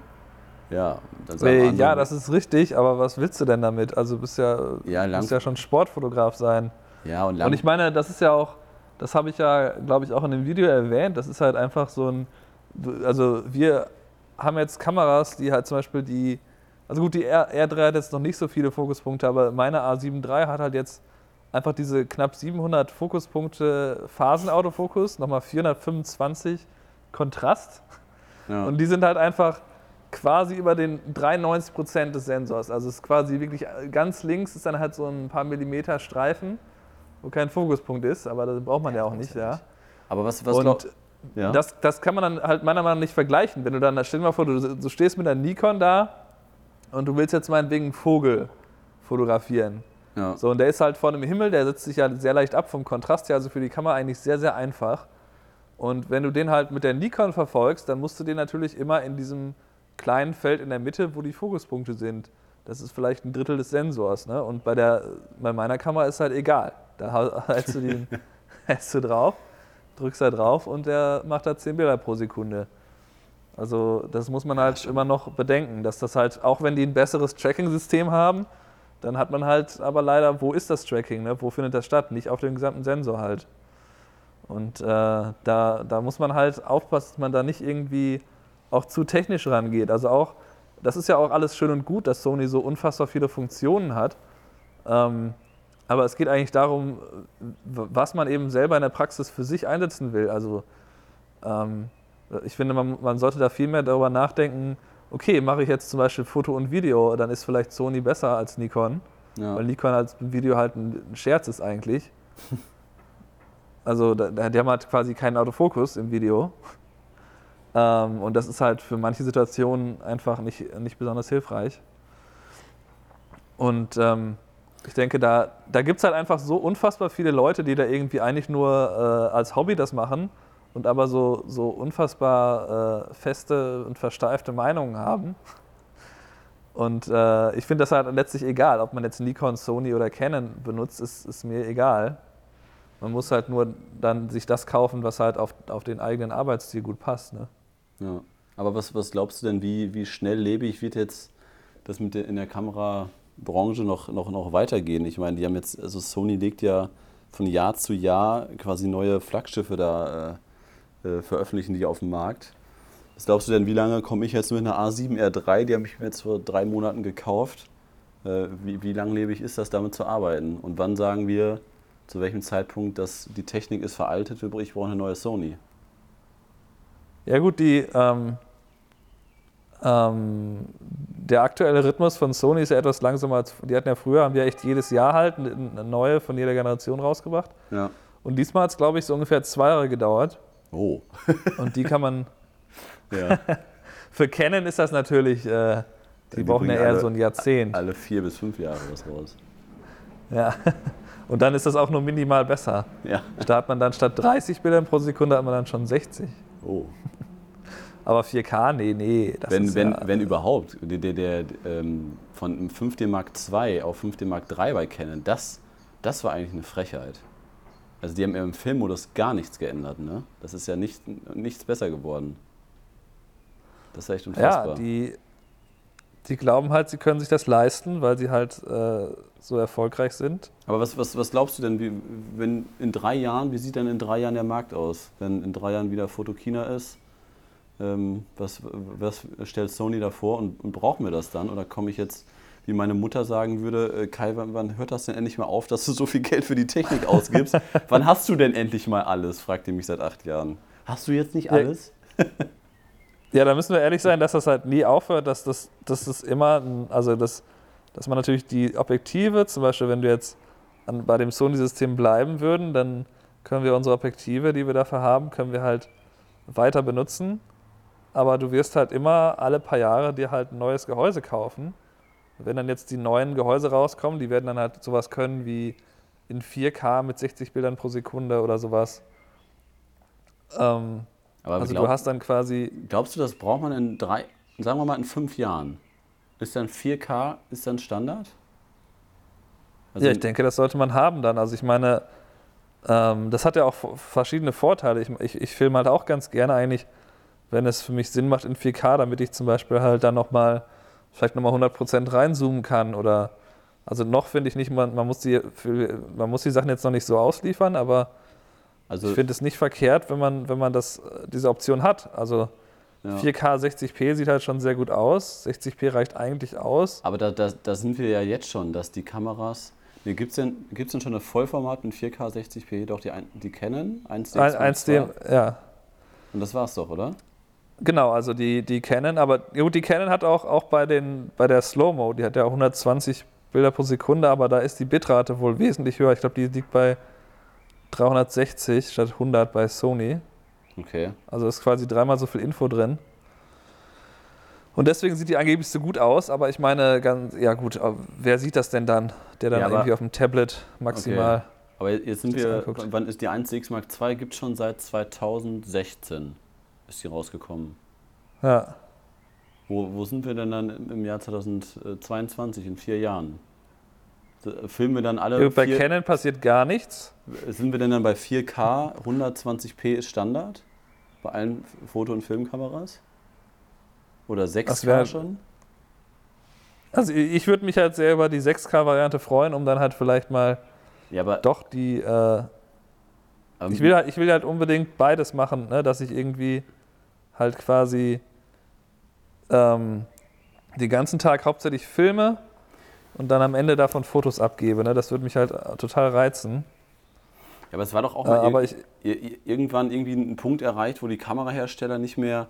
S1: ja, andere-
S2: ja, das ist richtig, aber was willst du denn damit? Also du bist ja,
S1: Ja, lang-
S2: musst ja schon Sportfotograf sein.
S1: ja, und, lang,
S2: Und ich meine, das ist ja auch, das habe ich ja, glaube ich, auch in dem Video erwähnt, das ist halt einfach so ein, also wir haben jetzt Kameras, die halt zum Beispiel die, also gut, die R, R3 hat jetzt noch nicht so viele Fokuspunkte, aber meine A7 III hat halt jetzt einfach diese knapp 700 Fokuspunkte Phasenautofokus, nochmal 425 Kontrast
S1: ja.
S2: und die sind halt einfach quasi über den 93 Prozent des Sensors. Also es ist quasi wirklich ganz links ist dann halt so ein paar Millimeter Streifen, wo kein Fokuspunkt ist, aber das braucht man ja, auch nicht, ja.
S1: aber was, was
S2: Und
S1: ja?
S2: das, das kann man dann halt meiner Meinung nach nicht vergleichen. Wenn du dann, stell dir mal vor, du, du stehst mit einer Nikon da und du willst jetzt meinetwegen einen Vogel fotografieren.
S1: ja.
S2: So, und der ist halt vor dem Himmel, der setzt sich ja sehr leicht ab vom Kontrast her, also für die Kamera eigentlich sehr, sehr einfach. Und wenn du den halt mit der Nikon verfolgst, dann musst du den natürlich immer in diesem kleinen Feld in der Mitte, wo die Fokuspunkte sind. Das ist vielleicht ein Drittel des Sensors. Ne? Und bei, der, bei meiner Kamera ist halt egal. Da [LAUGHS] hältst du, den, [LAUGHS] hältst du drauf. drückst da drauf und der macht da 10 Bilder pro Sekunde. Also das muss man halt immer noch bedenken, dass das halt, auch wenn die ein besseres Tracking-System haben, dann hat man halt aber leider, wo ist das Tracking, ne? wo findet das statt? Nicht auf dem gesamten Sensor halt. Und äh, da, da muss man halt aufpassen, dass man da nicht irgendwie auch zu technisch rangeht. Also auch, das ist ja auch alles schön und gut, dass Sony so unfassbar viele Funktionen hat. Ähm, aber es geht eigentlich darum, was man eben selber in der Praxis für sich einsetzen will. Also ähm, ich finde, man, man sollte da viel mehr darüber nachdenken, okay, mache ich jetzt zum Beispiel Foto und Video, dann ist vielleicht Sony besser als Nikon. Ja. Weil Nikon als Video halt ein Scherz ist eigentlich. [LAUGHS] Also die haben halt quasi keinen Autofokus im Video. Ähm, und das ist halt für manche Situationen einfach nicht, nicht besonders hilfreich. Und ähm, ich denke, da, da gibt es halt einfach so unfassbar viele Leute, die da irgendwie eigentlich nur äh, als Hobby das machen und aber so, so unfassbar äh, feste und versteifte Meinungen haben. Und äh, ich finde das halt letztlich egal, ob man jetzt Nikon, Sony oder Canon benutzt, ist, ist mir egal. Man muss halt nur dann sich das kaufen, was halt auf, auf den eigenen Arbeitsstil gut passt. Ne?
S1: Ja. Aber was, was glaubst du denn, wie, wie schnelllebig wird jetzt das mit der, in der Kamerabranche noch, noch, noch weitergehen? Ich meine, die haben jetzt, also Sony legt ja von Jahr zu Jahr quasi neue Flaggschiffe da äh, äh, veröffentlichen, die auf dem Markt. Was glaubst du denn, wie lange komme ich jetzt mit einer A7R3, die habe ich mir jetzt vor drei Monaten gekauft? Äh, wie, wie langlebig ist das, damit zu arbeiten? Und wann sagen wir, zu welchem Zeitpunkt, dass die Technik ist veraltet, ich brauche eine neue Sony?
S2: Ja gut, die, ähm, ähm, der aktuelle Rhythmus von Sony ist ja etwas langsamer als, die hatten ja früher, haben ja echt jedes Jahr halt eine neue von jeder Generation rausgebracht.
S1: Ja.
S2: Und diesmal hat es, glaube ich, so ungefähr zwei Jahre gedauert.
S1: Oh. [LAUGHS]
S2: Und die kann man. ja. [LAUGHS] Für Canon ist das natürlich, äh, die, die brauchen ja eher alle, so ein Jahrzehnt.
S1: Alle vier bis fünf Jahre was raus.
S2: Ja. [LAUGHS] Und dann ist das auch nur minimal besser.
S1: Ja.
S2: Da hat man dann statt 30 Bildern pro Sekunde hat man dann schon 60.
S1: Oh.
S2: Aber 4K, nee, nee.
S1: wenn, wenn, ja, wenn überhaupt, der, der, der ähm, von 5D Mark II auf 5D Mark III bei Canon, das, das war eigentlich eine Frechheit. Also die haben im Filmmodus gar nichts geändert, ne? Das ist ja nicht, nichts besser geworden. Das ist echt unfassbar.
S2: Ja, die, die glauben halt, sie können sich das leisten, weil sie halt äh, so erfolgreich sind.
S1: Aber was, was, was glaubst du denn, wie, wenn in drei Jahren, wie sieht denn in drei Jahren der Markt aus? Wenn in drei Jahren wieder Fotokina ist, ähm, was, was stellt Sony da vor und, und brauchen wir das dann? Oder komme ich jetzt, wie meine Mutter sagen würde, äh, Kai, wann, wann, hört das denn endlich mal auf, dass du so viel Geld für die Technik ausgibst? [LAUGHS] wann hast du denn endlich mal alles? fragt ihr mich seit acht Jahren. Hast du jetzt nicht alles?
S2: Ja, da müssen wir ehrlich sein, dass das halt nie aufhört, dass das, dass das immer, also das, dass man natürlich die Objektive, zum Beispiel wenn wir jetzt an, bei dem Sony-System bleiben würden, dann können wir unsere Objektive, die wir dafür haben, können wir halt weiter benutzen. Aber du wirst halt immer alle paar Jahre dir halt ein neues Gehäuse kaufen. Wenn dann jetzt die neuen Gehäuse rauskommen, die werden dann halt sowas können wie in 4K mit 60 Bildern pro Sekunde oder sowas. Ähm,
S1: aber also glaub, du hast dann quasi. Glaubst du, das braucht man in drei, sagen wir mal in fünf Jahren? Ist dann 4K, ist dann Standard?
S2: Also ja, ich denke, das sollte man haben dann. Also ich meine, ähm, das hat ja auch verschiedene Vorteile. Ich, ich, ich filme halt auch ganz gerne eigentlich, wenn es für mich Sinn macht in 4K, damit ich zum Beispiel halt dann nochmal, vielleicht nochmal 100% reinzoomen kann oder, also noch finde ich nicht, man, man, muss die, man muss die Sachen jetzt noch nicht so ausliefern, aber also ich finde es nicht verkehrt, wenn man, wenn man das, diese Option hat. Also ja. 4K 60p sieht halt schon sehr gut aus. 60p reicht eigentlich aus.
S1: Aber da, da, da sind wir ja jetzt schon, dass die Kameras. Nee, Gibt es denn, gibt's denn schon ein Vollformat mit 4K 60p? Doch, die, die Canon 1D?
S2: 1D, ja.
S1: Und das war's doch, oder?
S2: Genau, also die, die Canon, aber gut, die Canon hat auch, auch bei, den, bei der Slow-Mo, die hat ja auch 120 Bilder pro Sekunde, aber da ist die Bitrate wohl wesentlich höher. Ich glaube, die liegt bei 360 statt 100 bei Sony.
S1: Okay.
S2: Also ist quasi dreimal so viel Info drin. Und deswegen sieht die angeblich so gut aus, aber ich meine, ganz, ja gut, wer sieht das denn dann, der dann ja, irgendwie auf dem Tablet maximal. Okay.
S1: Aber jetzt sind wir, anguckt. wann ist die 1DX Mark II? Gibt schon seit 2016, ist die rausgekommen.
S2: Ja.
S1: Wo, wo sind wir denn dann im Jahr 2022, in vier Jahren? Filmen wir dann alle.
S2: Bei
S1: vier-
S2: Canon passiert gar nichts.
S1: Sind wir denn dann bei 4K, 120p ist Standard? Bei allen Foto- und Filmkameras? Oder 6K
S2: Das wär-
S1: schon?
S2: Also ich würde mich halt sehr über die 6K-Variante freuen, um dann halt vielleicht mal
S1: Ja,
S2: doch die. Äh,
S1: ähm,
S2: ich, will halt, ich will halt unbedingt beides machen, ne? dass ich irgendwie halt quasi ähm, den ganzen Tag hauptsächlich filme und dann am Ende davon Fotos abgebe. Ne? Das würde mich halt total reizen.
S1: ja, aber es war doch auch
S2: Äh,
S1: mal ir-
S2: ich,
S1: ir- irgendwann irgendwie ein Punkt erreicht, wo die Kamerahersteller nicht mehr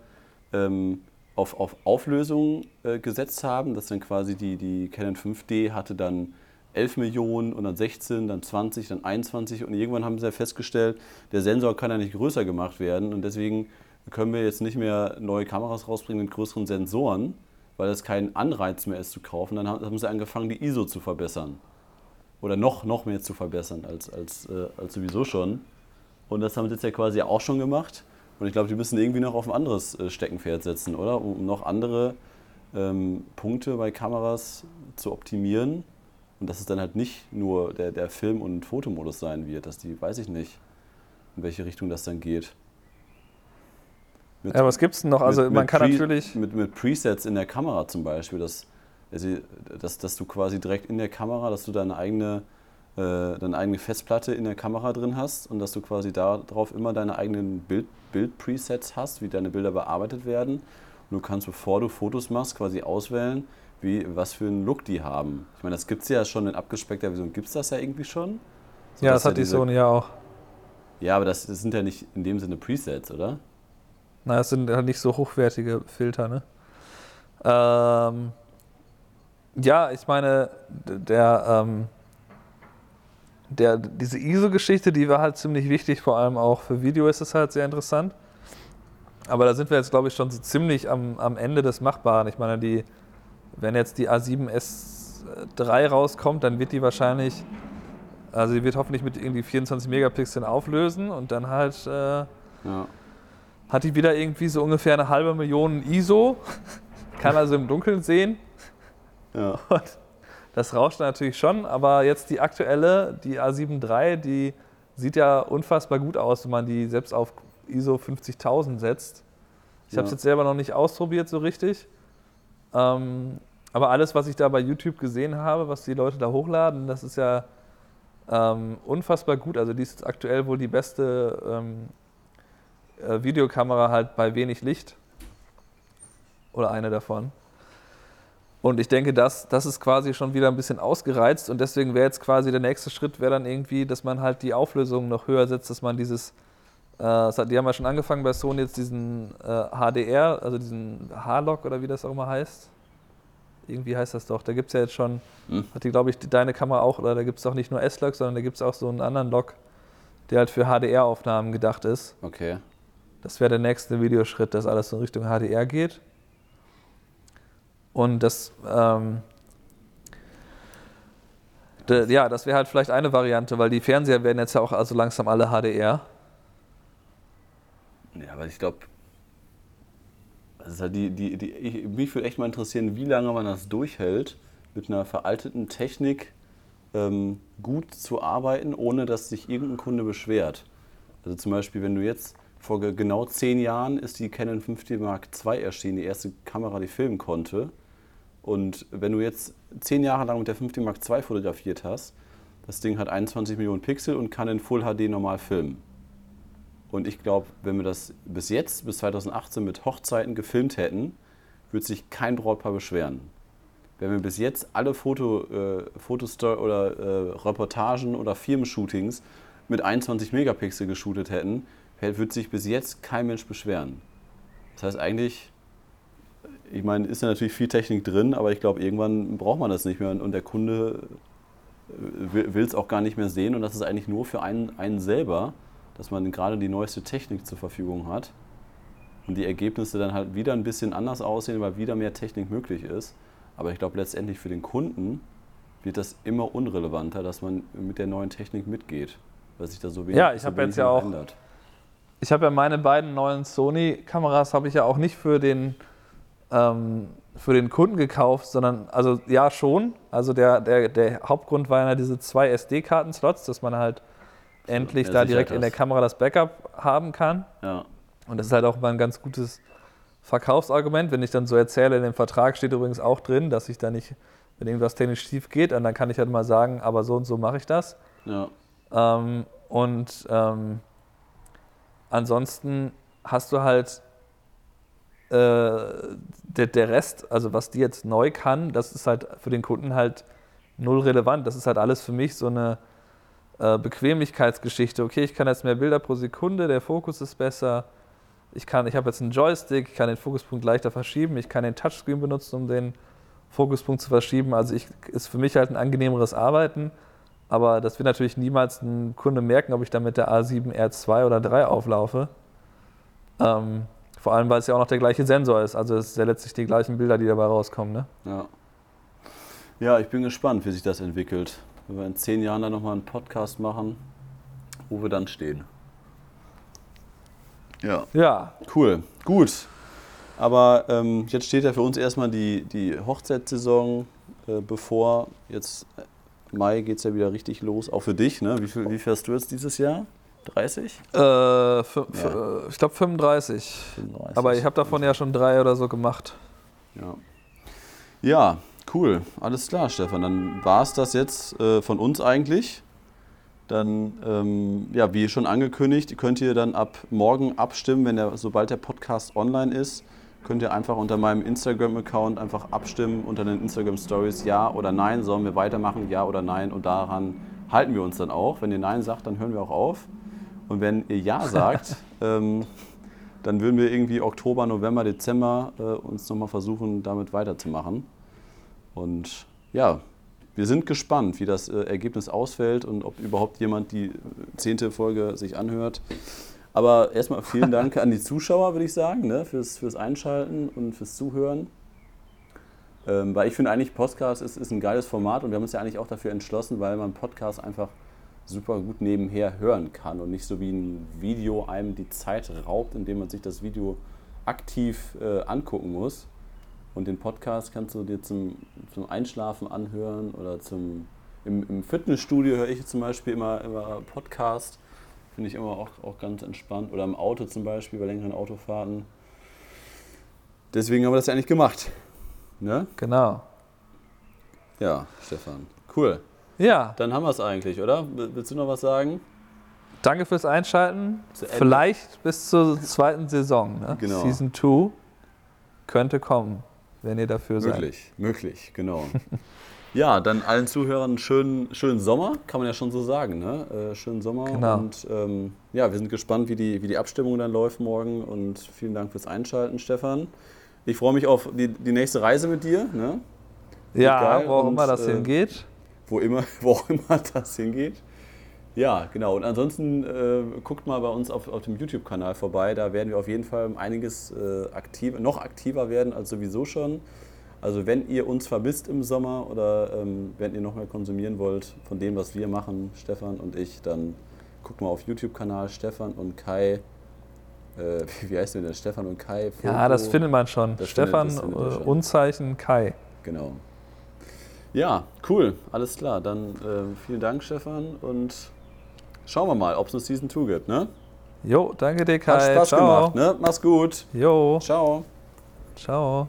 S1: ähm, auf, auf Auflösung äh, gesetzt haben. Dass dann quasi die, die Canon 5D hatte dann 11 Millionen und dann 16, dann 20, dann 21 und irgendwann haben sie ja festgestellt, der Sensor kann ja nicht größer gemacht werden und deswegen können wir jetzt nicht mehr neue Kameras rausbringen mit größeren Sensoren, weil es kein Anreiz mehr ist zu kaufen. Dann haben sie angefangen, die ISO zu verbessern oder noch, noch mehr zu verbessern als, als, äh, als sowieso schon. Und das haben sie jetzt ja quasi auch schon gemacht. Und ich glaube, die müssen irgendwie noch auf ein anderes äh, Steckenpferd setzen, oder? Um noch andere ähm, Punkte bei Kameras zu optimieren. Und dass es dann halt nicht nur der, der Film- und Fotomodus sein wird. Dass die, weiß ich nicht, in welche Richtung das dann geht.
S2: Ja, was gibt's denn noch? Also
S1: mit-
S2: man
S1: mit
S2: kann natürlich.
S1: Mit, mit Presets in der Kamera zum Beispiel, dass, also, dass, dass du quasi direkt in der Kamera, dass du deine eigene, äh, deine eigene Festplatte in der Kamera drin hast und dass du quasi darauf immer deine eigenen Bild, Bild-Presets hast, wie deine Bilder bearbeitet werden. Und du kannst, bevor du Fotos machst, quasi auswählen, wie, was für einen Look die haben. Ich meine, das gibt es ja schon in abgespeckter Version. Gibt es das ja irgendwie schon? So,
S2: ja, das hat die
S1: diese-
S2: Sony ja auch.
S1: Ja, aber das, das sind ja nicht in dem Sinne Presets, oder?
S2: Na, das sind halt nicht so hochwertige Filter, ne? Ähm, ja, ich meine, der, ähm, der, diese ISO-Geschichte, die war halt ziemlich wichtig, vor allem auch für Video ist es halt sehr interessant. Aber da sind wir jetzt, glaube ich, schon so ziemlich am, am Ende des Machbaren. Ich meine, die, wenn jetzt die A7S3 rauskommt, dann wird die wahrscheinlich, also die wird hoffentlich mit irgendwie 24 Megapixeln auflösen und dann halt äh,
S1: Ja.
S2: Hat die wieder irgendwie so ungefähr eine halbe Million ISO, [LAUGHS] kann also im Dunkeln sehen.
S1: ja.
S2: Und das rauscht natürlich schon, aber jetzt die aktuelle, die A7 III, die sieht ja unfassbar gut aus, wenn man die selbst auf ISO 50.000 setzt. Ich habe es
S1: Ja.
S2: jetzt selber noch nicht ausprobiert so richtig. Ähm, aber alles, was ich da bei YouTube gesehen habe, was die Leute da hochladen, das ist ja ähm, unfassbar gut. Also die ist aktuell wohl die beste ähm, äh, Videokamera halt bei wenig Licht. Oder eine davon. Und ich denke, das, das ist quasi schon wieder ein bisschen ausgereizt und deswegen wäre jetzt quasi der nächste Schritt, wäre dann irgendwie, dass man halt die Auflösung noch höher setzt, dass man dieses, äh, hat- die haben ja schon angefangen bei Sony jetzt diesen äh, HDR, also diesen H-Log oder wie das auch immer heißt. Irgendwie heißt das doch. Da gibt es ja jetzt schon,
S1: Hm.
S2: hat die, glaube ich, die- deine Kamera auch, oder da gibt es auch nicht nur S-Log, sondern da gibt es auch so einen anderen Log, der halt für HDR-Aufnahmen gedacht ist.
S1: Okay.
S2: Das wäre der nächste Videoschritt, dass alles in Richtung HDR geht. Und das, ähm, de, ja, das wäre halt vielleicht eine Variante, weil die Fernseher werden jetzt ja auch also langsam alle HDR.
S1: Ja, aber ich glaube, halt die, die, die, ich, mich würde echt mal interessieren, wie lange man das durchhält, mit einer veralteten Technik ähm, gut zu arbeiten, ohne dass sich irgendein Kunde beschwert. Also zum Beispiel, wenn du jetzt vor ge- genau zehn Jahren ist die Canon 5D Mark II erschienen, die erste Kamera, die filmen konnte. Und wenn du jetzt zehn Jahre lang mit der 5D Mark II fotografiert hast, das Ding hat 21 Millionen Pixel und kann in Full HD normal filmen. Und ich glaube, wenn wir das bis jetzt, bis 2018 mit Hochzeiten gefilmt hätten, würde sich kein Brautpaar beschweren. Wenn wir bis jetzt alle Foto, äh, Fotosto oder äh, Reportagen oder Firmenshootings mit 21 Megapixel geshootet hätten, würde sich bis jetzt kein Mensch beschweren. Das heißt eigentlich, ich meine, ist ja natürlich viel Technik drin, aber ich glaube, irgendwann braucht man das nicht mehr und der Kunde will es auch gar nicht mehr sehen und das ist eigentlich nur für einen, einen selber, dass man gerade die neueste Technik zur Verfügung hat und die Ergebnisse dann halt wieder ein bisschen anders aussehen, weil wieder mehr Technik möglich ist. Aber ich glaube, letztendlich für den Kunden wird das immer unrelevanter, dass man mit der neuen Technik mitgeht, weil sich da so wenig,
S2: Ja, ich
S1: so wenig
S2: jetzt ja auch-
S1: ändert.
S2: Ich habe ja meine beiden neuen Sony-Kameras habe ich ja auch nicht für den ähm, für den Kunden gekauft, sondern, also ja schon. Also der, der, der Hauptgrund waren ja diese zwei SD-Karten-Slots, dass man halt endlich da direkt
S1: Sicherheit
S2: in der. Kamera das Backup haben kann.
S1: Ja.
S2: Und das ist halt auch mal ein ganz gutes Verkaufsargument. Wenn ich dann so erzähle, in dem Vertrag steht übrigens auch drin, dass ich da nicht, wenn irgendwas technisch schief geht, dann kann ich halt mal sagen, aber so und so mache ich das.
S1: Ja.
S2: Ähm, und ähm, ansonsten hast du halt äh, der, der Rest, also was die jetzt neu kann, das ist halt für den Kunden halt null relevant. Das ist halt alles für mich so eine äh, Bequemlichkeitsgeschichte. Okay, ich kann jetzt mehr Bilder pro Sekunde, der Fokus ist besser. Ich, ich habe jetzt einen Joystick, ich kann den Fokuspunkt leichter verschieben, ich kann den Touchscreen benutzen, um den Fokuspunkt zu verschieben. Also ich, ist für mich halt ein angenehmeres Arbeiten. Aber das wird natürlich niemals ein Kunde merken, ob ich da mit der A7 R2 oder 3 auflaufe. Ähm, vor allem, weil es ja auch noch der gleiche Sensor ist. Also es sind ja letztlich die gleichen Bilder, die dabei rauskommen. Ne?
S1: Ja. Ja, ich bin gespannt, wie sich das entwickelt. Wenn wir in zehn Jahren dann nochmal einen Podcast machen, wo wir dann stehen. Ja,
S2: Ja,
S1: cool. Gut. Aber ähm, jetzt steht ja für uns erstmal die, die Hochzeitssaison äh, bevor. Jetzt Mai geht es ja wieder richtig los, auch für dich. Ne? Wie, viel, wie fährst du jetzt dieses Jahr? 30?
S2: äh,
S1: Ja.
S2: fü- ich glaube 35.
S1: 35?
S2: Aber ich habe davon ja schon drei oder so gemacht.
S1: Ja. ja, cool. Alles klar, Stefan. Dann war es das jetzt äh, von uns eigentlich. Dann, ähm, ja, wie schon angekündigt, könnt ihr dann ab morgen abstimmen, wenn der, sobald der Podcast online ist, könnt ihr einfach unter meinem Instagram-Account einfach abstimmen unter den Instagram-Stories, ja oder nein, sollen wir weitermachen, ja oder nein. Und daran halten wir uns dann auch. Wenn ihr nein sagt, dann hören wir auch auf. Und wenn ihr ja [LAUGHS] sagt, ähm, dann würden wir irgendwie Oktober, November, Dezember äh, uns nochmal versuchen, damit weiterzumachen. Und ja, wir sind gespannt, wie das äh, Ergebnis ausfällt und ob überhaupt jemand die äh, zehnte Folge sich anhört. Aber erstmal vielen Dank an die Zuschauer, würde ich sagen, ne, fürs, fürs Einschalten und fürs Zuhören. Ähm, weil ich finde eigentlich, Podcast ist, ist ein geiles Format und wir haben uns ja eigentlich auch dafür entschlossen, weil man Podcast einfach super gut nebenher hören kann und nicht so wie ein Video einem die Zeit raubt, indem man sich das Video aktiv äh, angucken muss. Und den Podcast kannst du dir zum, zum Einschlafen anhören oder zum im, im Fitnessstudio höre ich zum Beispiel immer, immer Podcast. Finde ich immer auch, auch ganz entspannt. Oder im Auto zum Beispiel, bei längeren Autofahrten. Deswegen haben wir das ja eigentlich gemacht. Ne?
S2: Genau.
S1: Ja, Stefan. Cool.
S2: Ja,
S1: Dann haben wir es eigentlich, oder? Will- Willst du noch was sagen?
S2: danke fürs Einschalten. Vielleicht bis zur zweiten Saison. Ne?
S1: Genau.
S2: Season 2 könnte kommen, wenn ihr dafür seid.
S1: Möglich, möglich, genau. [LAUGHS] ja, dann allen Zuhörern einen schönen, schönen Sommer, kann man ja schon so sagen. Ne? Äh, schönen Sommer.
S2: Genau.
S1: Und ähm, ja, wir sind gespannt, wie die, wie die Abstimmung dann läuft morgen. Und vielen Dank fürs Einschalten, Stefan. Ich freue mich auf die, die nächste Reise mit dir, ne?
S2: Ja, wo auch immer das
S1: äh,
S2: hingeht.
S1: wo, immer, [LAUGHS] wo auch immer das hingeht. Ja, genau. Und ansonsten äh, guckt mal bei uns auf, auf dem YouTube-Kanal vorbei. Da werden wir auf jeden Fall einiges äh, aktiv, noch aktiver werden als sowieso schon. Also wenn ihr uns vermisst im Sommer oder ähm, wenn ihr noch mehr konsumieren wollt von dem, was wir machen, Stefan und ich, dann guckt mal auf YouTube-Kanal Stefan und Kai. Äh, wie, [LAUGHS] wie heißt denn der? Stefan und Kai?
S2: Ja,
S1: Foto.
S2: das findet man schon.
S1: Das
S2: Stefan,
S1: findet- findet man schon.
S2: Unzeichen Kai.
S1: Genau. Ja, cool, alles klar. Dann äh, vielen Dank, Stefan, und schauen wir mal, ob es eine Season 2 gibt. Ne?
S2: Jo, danke dir, Kai.
S1: Hat Spaß
S2: Ciao.
S1: gemacht. Ne? Mach's gut.
S2: Jo,
S1: Ciao.
S2: ciao.